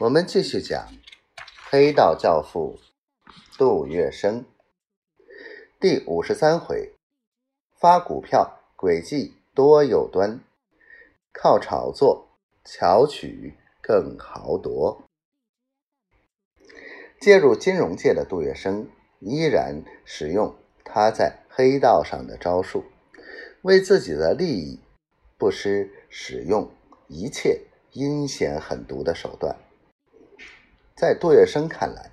我们继续讲黑道教父杜月笙第五十三回：发股票诡计多有端，靠炒作巧取更豪夺。介入金融界的杜月笙依然使用他在黑道上的招数，为自己的利益不失使用一切。阴险狠毒的手段，在杜月笙看来，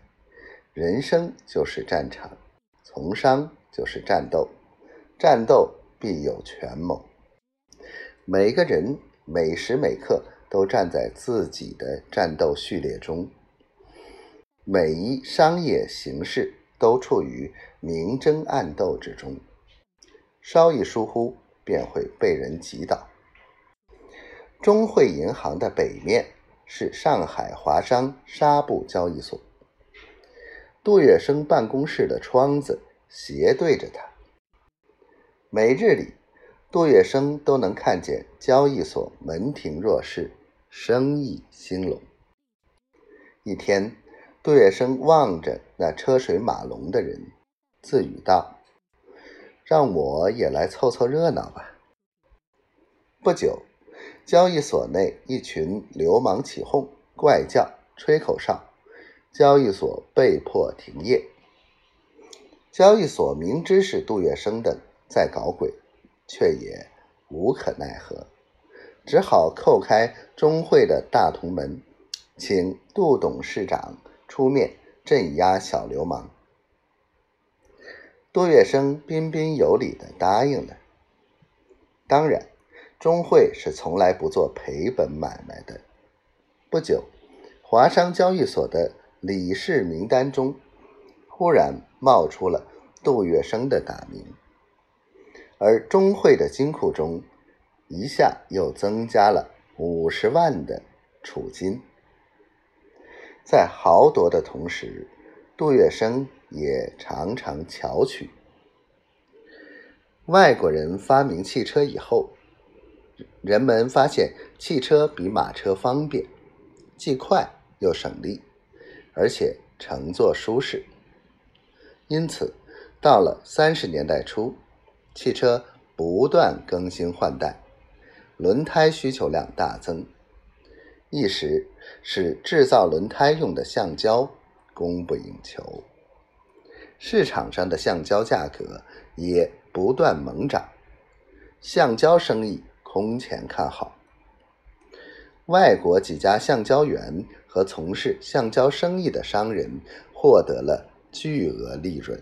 人生就是战场，从商就是战斗，战斗必有权谋。每个人每时每刻都站在自己的战斗序列中，每一商业形式都处于明争暗斗之中，稍一疏忽便会被人击倒。中汇银行的北面是上海华商纱布交易所，杜月笙办公室的窗子斜对着他。每日里，杜月笙都能看见交易所门庭若市，生意兴隆。一天，杜月笙望着那车水马龙的人，自语道：“让我也来凑凑热闹吧。”不久。交易所内一群流氓起哄，怪叫，吹口哨，交易所被迫停业。交易所明知是杜月笙的在搞鬼，却也无可奈何，只好叩开中会的大同门，请杜董事长出面镇压小流氓。杜月笙彬彬有礼的答应了，当然。钟会是从来不做赔本买卖的。不久，华商交易所的理事名单中，忽然冒出了杜月笙的大名，而钟会的金库中，一下又增加了五十万的储金。在豪夺的同时，杜月笙也常常巧取。外国人发明汽车以后。人们发现汽车比马车方便，既快又省力，而且乘坐舒适。因此，到了三十年代初，汽车不断更新换代，轮胎需求量大增，一时使制造轮胎用的橡胶供不应求，市场上的橡胶价格也不断猛涨，橡胶生意。工钱看好，外国几家橡胶园和从事橡胶生意的商人获得了巨额利润。